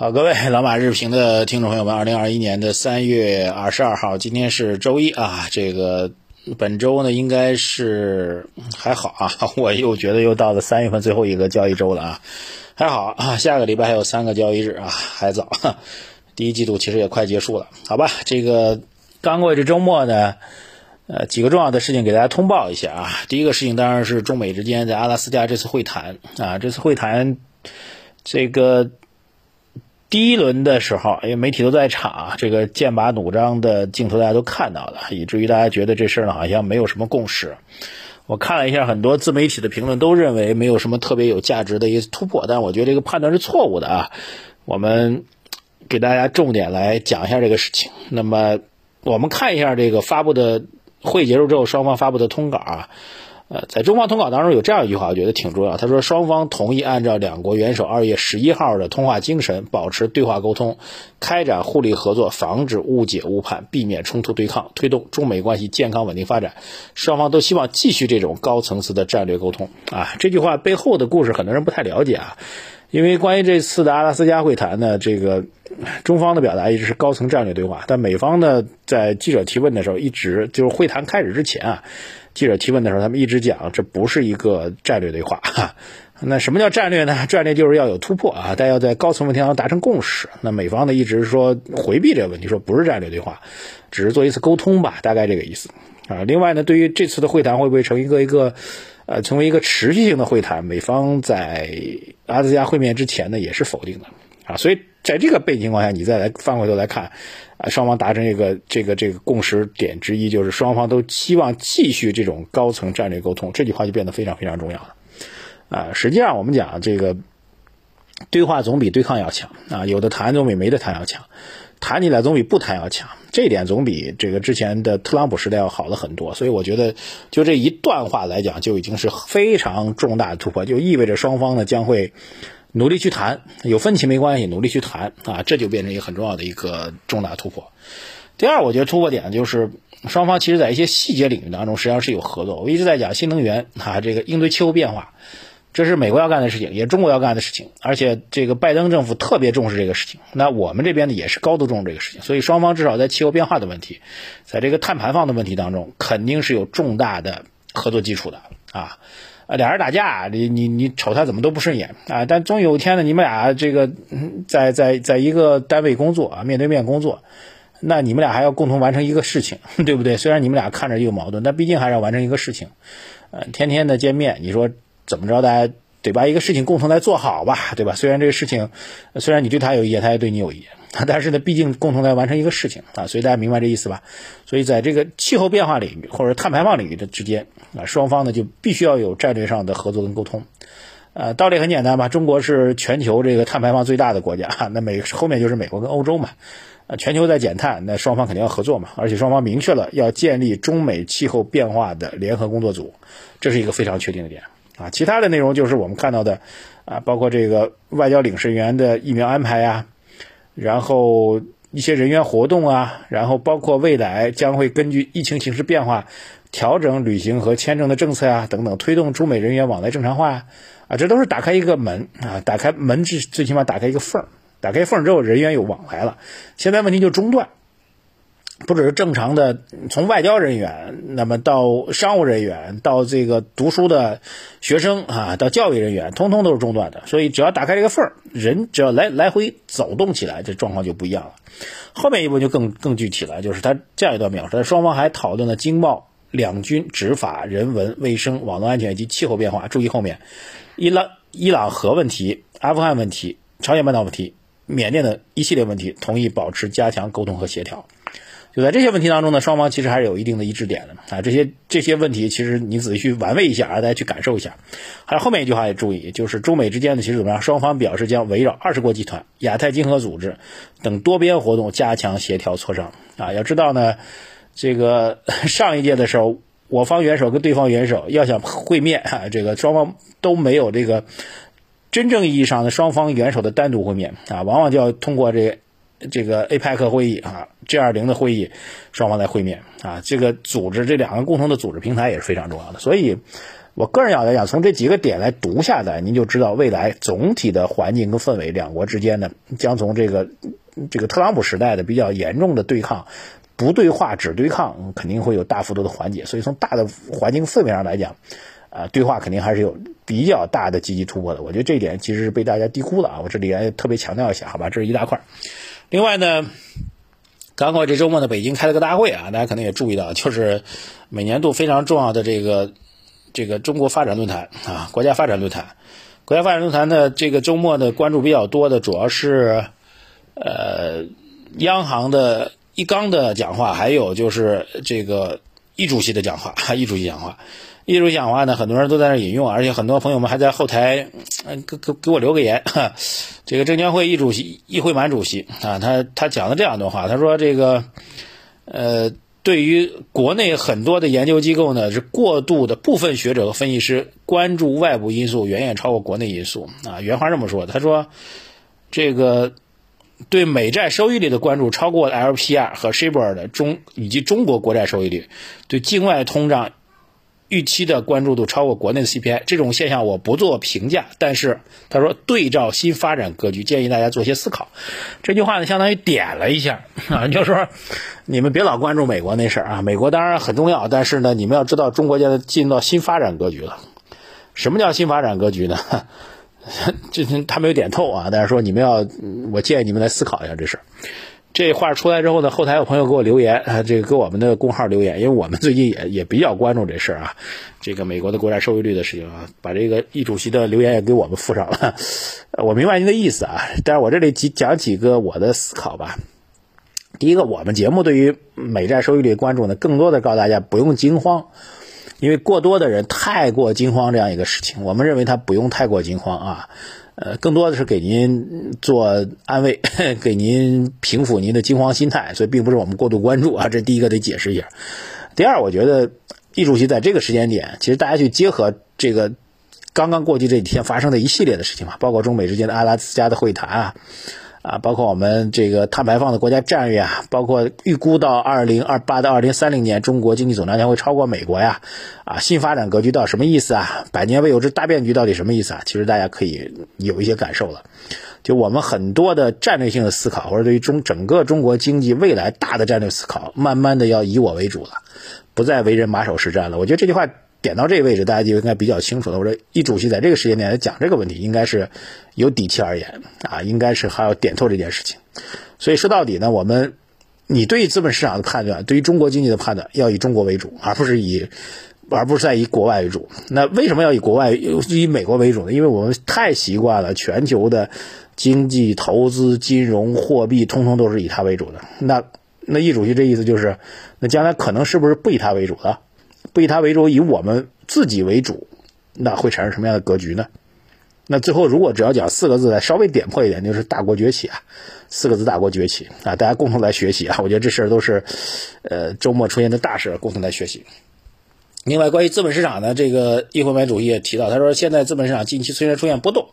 好，各位老马日评的听众朋友们，二零二一年的三月二十二号，今天是周一啊。这个本周呢，应该是还好啊。我又觉得又到了三月份最后一个交易周了啊，还好啊。下个礼拜还有三个交易日啊，还早。第一季度其实也快结束了，好吧。这个刚过这周末呢，呃，几个重要的事情给大家通报一下啊。第一个事情当然是中美之间在阿拉斯加这次会谈啊，这次会谈这个。第一轮的时候，因为媒体都在场，这个剑拔弩张的镜头大家都看到了，以至于大家觉得这事儿呢好像没有什么共识。我看了一下很多自媒体的评论，都认为没有什么特别有价值的一个突破，但我觉得这个判断是错误的啊。我们给大家重点来讲一下这个事情。那么我们看一下这个发布的会结束之后，双方发布的通稿啊。呃，在中方通稿当中有这样一句话，我觉得挺重要。他说，双方同意按照两国元首二月十一号的通话精神，保持对话沟通，开展互利合作，防止误解误判，避免冲突对抗，推动中美关系健康稳定发展。双方都希望继续这种高层次的战略沟通。啊，这句话背后的故事很多人不太了解啊，因为关于这次的阿拉斯加会谈呢，这个中方的表达一直是高层战略对话，但美方呢，在记者提问的时候，一直就是会谈开始之前啊。记者提问的时候，他们一直讲这不是一个战略对话。那什么叫战略呢？战略就是要有突破啊，但要在高层问题上达成共识。那美方呢一直说回避这个问题，说不是战略对话，只是做一次沟通吧，大概这个意思啊。另外呢，对于这次的会谈会不会成一个一个呃成为一个持续性的会谈，美方在阿兹加会面之前呢也是否定的啊。所以在这个背景情况下，你再来翻回头来看。啊，双方达成一个这个这个共识点之一，就是双方都希望继续这种高层战略沟通。这句话就变得非常非常重要了。啊，实际上我们讲这个对话总比对抗要强啊，有的谈总比没得谈要强，谈起来总比不谈要强。这一点总比这个之前的特朗普时代要好了很多。所以我觉得，就这一段话来讲，就已经是非常重大的突破，就意味着双方呢将会。努力去谈，有分歧没关系，努力去谈啊，这就变成一个很重要的一个重大突破。第二，我觉得突破点就是双方其实在一些细节领域当中实际上是有合作。我一直在讲新能源啊，这个应对气候变化，这是美国要干的事情，也是中国要干的事情，而且这个拜登政府特别重视这个事情。那我们这边呢也是高度重视这个事情，所以双方至少在气候变化的问题，在这个碳排放的问题当中，肯定是有重大的合作基础的啊。俩人打架，你你你瞅他怎么都不顺眼啊！但终有一天呢，你们俩这个在在在一个单位工作啊，面对面工作，那你们俩还要共同完成一个事情，对不对？虽然你们俩看着有矛盾，但毕竟还是要完成一个事情。呃，天天的见面，你说怎么着？大家得把一个事情共同来做好吧，对吧？虽然这个事情，虽然你对他有意见，他也对你有意见。但是呢，毕竟共同来完成一个事情啊，所以大家明白这意思吧？所以在这个气候变化领域或者碳排放领域的之间啊，双方呢就必须要有战略上的合作跟沟通。呃，道理很简单吧？中国是全球这个碳排放最大的国家，那美后面就是美国跟欧洲嘛。呃，全球在减碳，那双方肯定要合作嘛。而且双方明确了要建立中美气候变化的联合工作组，这是一个非常确定的点啊。其他的内容就是我们看到的啊，包括这个外交领事员的疫苗安排呀。然后一些人员活动啊，然后包括未来将会根据疫情形势变化调整旅行和签证的政策啊，等等，推动中美人员往来正常化啊，这都是打开一个门啊，打开门最最起码打开一个缝儿，打开缝儿之后人员有往来了，现在问题就中断。不只是正常的从外交人员，那么到商务人员，到这个读书的学生啊，到教育人员，通通都是中断的。所以只要打开这个缝儿，人只要来来回走动起来，这状况就不一样了。后面一步就更更具体了，就是他这样一段描述：双方还讨论了经贸、两军、执法、人文、卫生、网络安全以及气候变化。注意后面，伊朗伊朗核问题、阿富汗问题、朝鲜半岛问题、缅甸的一系列问题，同意保持加强沟通和协调。就在这些问题当中呢，双方其实还是有一定的一致点的啊。这些这些问题，其实你仔细去玩味一下啊，大家去感受一下。还有后面一句话也注意，就是中美之间的其实怎么样？双方表示将围绕二十国集团、亚太经合组织等多边活动加强协调磋商啊。要知道呢，这个 上一届的时候，我方元首跟对方元首要想会面啊，这个双方都没有这个真正意义上的双方元首的单独会面啊，往往就要通过这。这个 APEC 会议啊，G 二零的会议，双方在会面啊，这个组织这两个共同的组织平台也是非常重要的。所以，我个人要来讲，从这几个点来读下来，您就知道未来总体的环境跟氛围，两国之间呢将从这个这个特朗普时代的比较严重的对抗，不对话只对抗，肯定会有大幅度的缓解。所以从大的环境氛围上来讲，啊，对话肯定还是有比较大的积极突破的。我觉得这一点其实是被大家低估了啊，我这里还特别强调一下，好吧，这是一大块。另外呢。刚好这周末呢，北京开了个大会啊，大家可能也注意到，就是每年度非常重要的这个这个中国发展论坛啊，国家发展论坛。国家发展论坛呢这个周末的关注比较多的，主要是呃央行的易纲的讲话，还有就是这个易主席的讲话，易主席讲话。艺术讲话呢，很多人都在那引用，而且很多朋友们还在后台给给给我留个言。这个证监会易主席易会满主席啊，他他讲了这样一段话，他说这个呃，对于国内很多的研究机构呢，是过度的部分学者和分析师关注外部因素远远超过国内因素啊。原话这么说，他说这个对美债收益率的关注超过 LPR 和 Shibor 的中以及中国国债收益率，对境外通胀。预期的关注度超过国内的 CPI，这种现象我不做评价，但是他说对照新发展格局，建议大家做些思考。这句话呢，相当于点了一下 啊，就是说你们别老关注美国那事儿啊，美国当然很重要，但是呢，你们要知道中国现在进到新发展格局了。什么叫新发展格局呢？这他没有点透啊，但是说你们要，我建议你们来思考一下这事儿。这话出来之后呢，后台有朋友给我留言啊，这个给我们的公号留言，因为我们最近也也比较关注这事儿啊，这个美国的国债收益率的事情啊，把这个易主席的留言也给我们附上了。我明白您的意思啊，但是我这里几讲几个我的思考吧。第一个，我们节目对于美债收益率关注呢，更多的告诉大家不用惊慌，因为过多的人太过惊慌这样一个事情，我们认为他不用太过惊慌啊。呃，更多的是给您做安慰，给您平复您的惊慌心态，所以并不是我们过度关注啊。这第一个得解释一下。第二，我觉得易主席在这个时间点，其实大家去结合这个刚刚过去这几天发生的一系列的事情嘛，包括中美之间的阿拉斯加的会谈啊。啊，包括我们这个碳排放的国家战略啊，包括预估到二零二八到二零三零年，中国经济总量将会超过美国呀。啊，新发展格局到什么意思啊？百年未有之大变局到底什么意思啊？其实大家可以有一些感受了。就我们很多的战略性的思考，或者对于中整个中国经济未来大的战略思考，慢慢的要以我为主了，不再为人马首是瞻了。我觉得这句话。点到这个位置，大家就应该比较清楚了。我说，一主席在这个时间点来讲这个问题，应该是有底气而言啊，应该是还要点透这件事情。所以说到底呢，我们你对于资本市场的判断，对于中国经济的判断，要以中国为主，而不是以而不是在以国外为主。那为什么要以国外以美国为主呢？因为我们太习惯了全球的经济、投资、金融、货币，通通都是以它为主的。那那易主席这意思就是，那将来可能是不是不以它为主了？不以他为主，以我们自己为主，那会产生什么样的格局呢？那最后如果只要讲四个字来稍微点破一点，就是大国崛起啊，四个字大国崛起啊，大家共同来学习啊，我觉得这事儿都是，呃，周末出现的大事，共同来学习。另外，关于资本市场呢，这个易会满主席也提到，他说现在资本市场近期虽然出现波动，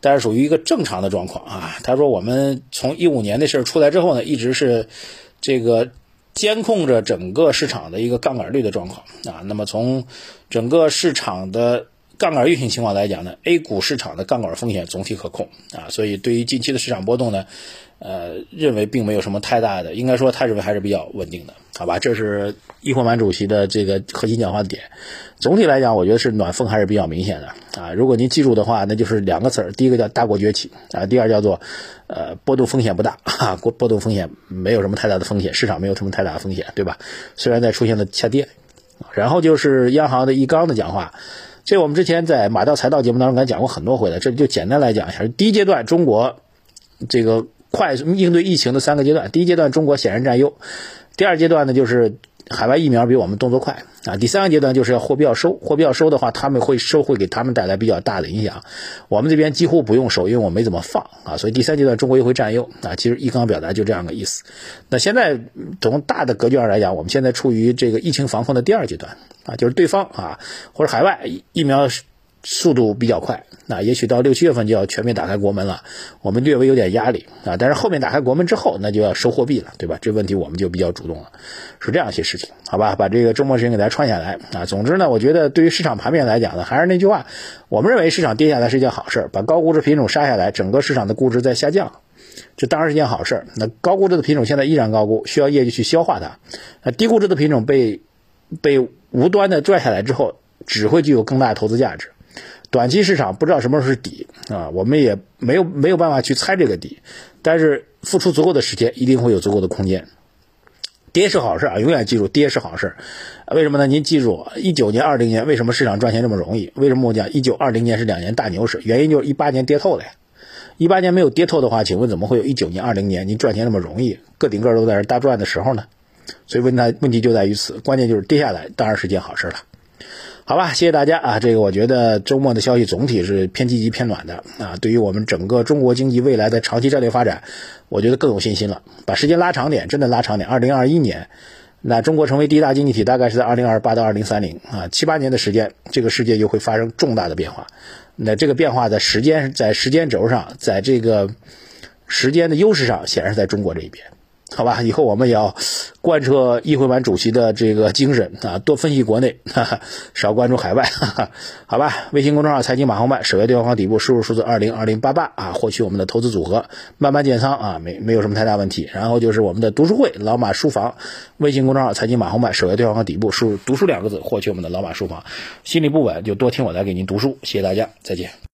但是属于一个正常的状况啊。他说我们从一五年的事儿出来之后呢，一直是这个。监控着整个市场的一个杠杆率的状况。啊，那么从整个市场的杠杆运行情况来讲呢，A 股市场的杠杆风险总体可控啊，所以对于近期的市场波动呢。呃，认为并没有什么太大的，应该说他认为还是比较稳定的，好吧？这是易会满主席的这个核心讲话点。总体来讲，我觉得是暖风还是比较明显的啊。如果您记住的话，那就是两个词儿，第一个叫大国崛起啊，第二叫做呃波动风险不大啊，波波动风险没有什么太大的风险，市场没有什么太大的风险，对吧？虽然在出现了下跌，然后就是央行的易纲的讲话，这我们之前在马到财道节目当中跟讲过很多回了，这里就简单来讲一下，第一阶段中国这个。快速应对疫情的三个阶段，第一阶段中国显然占优，第二阶段呢就是海外疫苗比我们动作快啊，第三个阶段就是要货币要收，货币要收的话，他们会收会给他们带来比较大的影响，我们这边几乎不用收，因为我没怎么放啊，所以第三阶段中国又会占优啊，其实一刚表达就这样个意思。那现在从大的格局上来讲，我们现在处于这个疫情防控的第二阶段啊，就是对方啊或者海外疫苗速度比较快，那也许到六七月份就要全面打开国门了，我们略微有点压力啊。但是后面打开国门之后，那就要收货币了，对吧？这问题我们就比较主动了，是这样一些事情，好吧？把这个周末时间给大家串下来啊。总之呢，我觉得对于市场盘面来讲呢，还是那句话，我们认为市场跌下来是一件好事，把高估值品种杀下来，整个市场的估值在下降，这当然是件好事。那高估值的品种现在依然高估，需要业绩去消化它。那低估值的品种被被无端的拽下来之后，只会具有更大的投资价值。短期市场不知道什么时候是底啊，我们也没有没有办法去猜这个底，但是付出足够的时间，一定会有足够的空间。跌是好事啊，永远记住跌是好事。为什么呢？您记住，一九年、二零年为什么市场赚钱这么容易？为什么我讲一九、二零年是两年大牛市？原因就是一八年跌透了呀。一八年没有跌透的话，请问怎么会有一九年、二零年您赚钱那么容易？个顶个都在这大赚的时候呢？所以问题问题就在于此，关键就是跌下来当然是件好事了。好吧，谢谢大家啊！这个我觉得周末的消息总体是偏积极、偏暖的啊。对于我们整个中国经济未来的长期战略发展，我觉得更有信心了。把时间拉长点，真的拉长点。二零二一年，那中国成为第一大经济体，大概是在二零二八到二零三零啊，七八年的时间，这个世界就会发生重大的变化。那这个变化在时间在时间轴上，在这个时间的优势上，显然是在中国这一边。好吧，以后我们也要贯彻议会版主席的这个精神啊，多分析国内，哈哈，少关注海外。哈哈。好吧，微信公众号财经马后曼，首页对话框底部输入数字二零二零八八啊，获取我们的投资组合，慢慢建仓啊，没没有什么太大问题。然后就是我们的读书会老马书房，微信公众号财经马后曼，首页对话框底部输入读书两个字，获取我们的老马书房。心里不稳就多听我来给您读书，谢谢大家，再见。